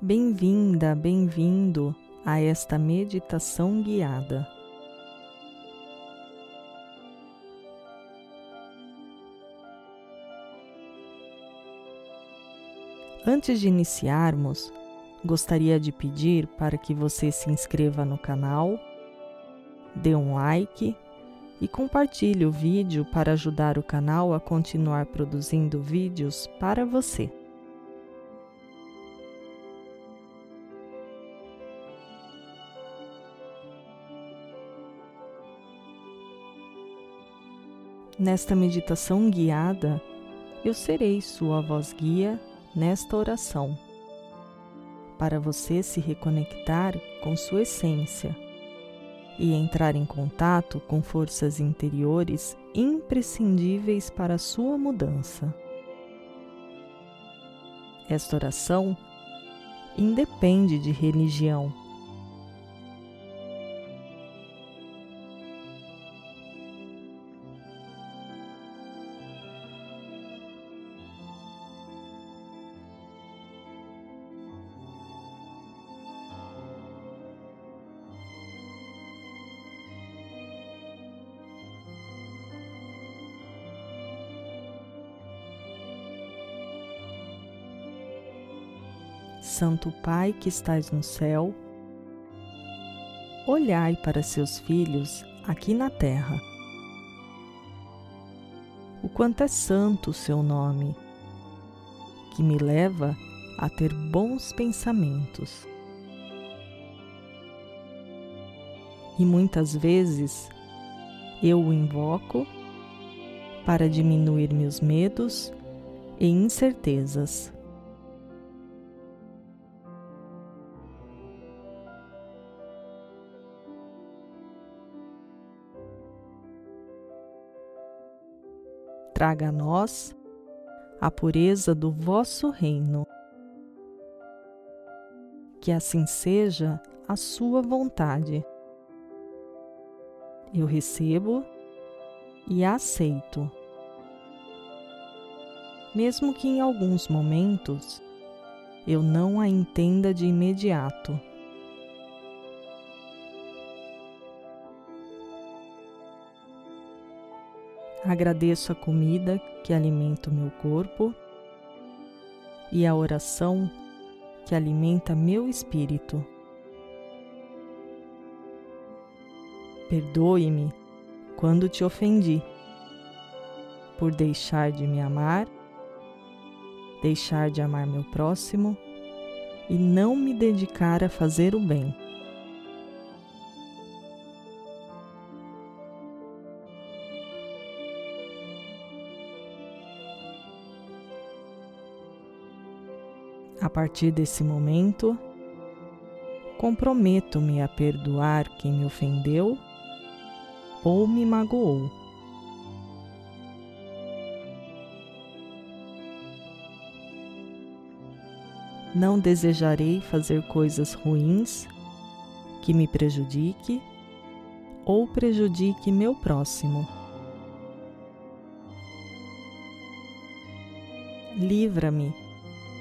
Bem-vinda, bem-vindo a esta meditação guiada. Antes de iniciarmos, gostaria de pedir para que você se inscreva no canal, dê um like e compartilhe o vídeo para ajudar o canal a continuar produzindo vídeos para você. Nesta meditação guiada, eu serei sua voz guia nesta oração, para você se reconectar com sua essência e entrar em contato com forças interiores imprescindíveis para a sua mudança. Esta oração independe de religião Santo Pai que estais no céu, olhai para seus filhos aqui na terra. O quanto é santo o seu nome, que me leva a ter bons pensamentos. E muitas vezes eu o invoco para diminuir meus medos e incertezas. Traga a nós a pureza do vosso reino. Que assim seja a sua vontade. Eu recebo e aceito. Mesmo que em alguns momentos eu não a entenda de imediato. Agradeço a comida que alimenta o meu corpo e a oração que alimenta meu espírito. Perdoe-me quando te ofendi, por deixar de me amar, deixar de amar meu próximo e não me dedicar a fazer o bem. A partir desse momento, comprometo-me a perdoar quem me ofendeu ou me magoou. Não desejarei fazer coisas ruins que me prejudique ou prejudique meu próximo. Livra-me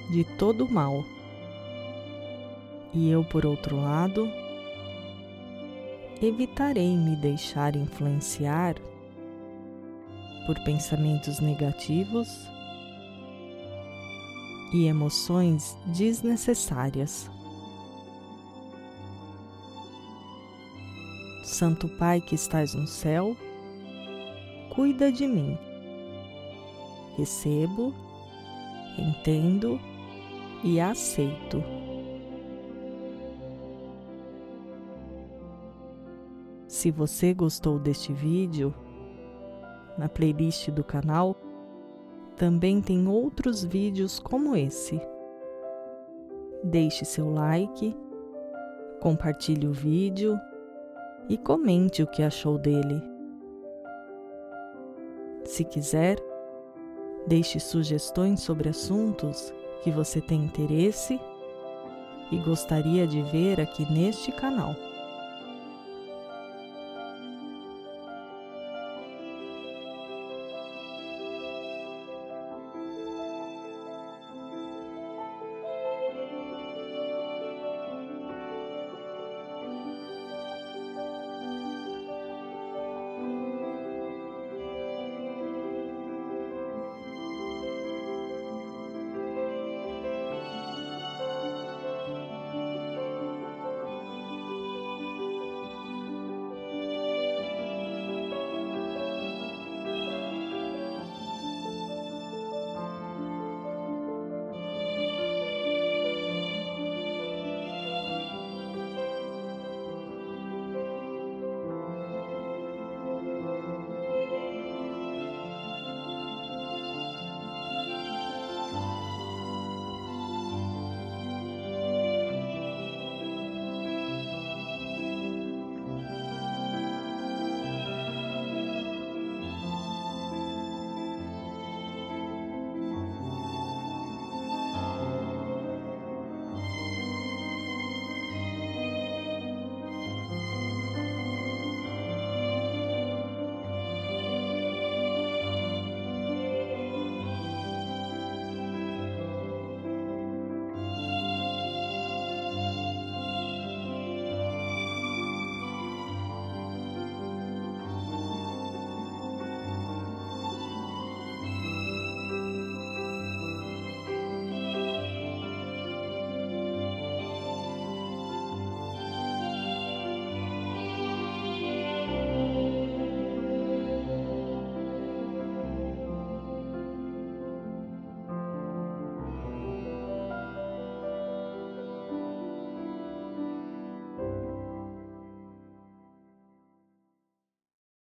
de todo mal. E eu, por outro lado, evitarei me deixar influenciar por pensamentos negativos e emoções desnecessárias. Santo Pai que estás no céu, cuida de mim. Recebo, entendo e aceito. Se você gostou deste vídeo, na playlist do canal também tem outros vídeos como esse. Deixe seu like, compartilhe o vídeo e comente o que achou dele. Se quiser, deixe sugestões sobre assuntos que você tem interesse e gostaria de ver aqui neste canal.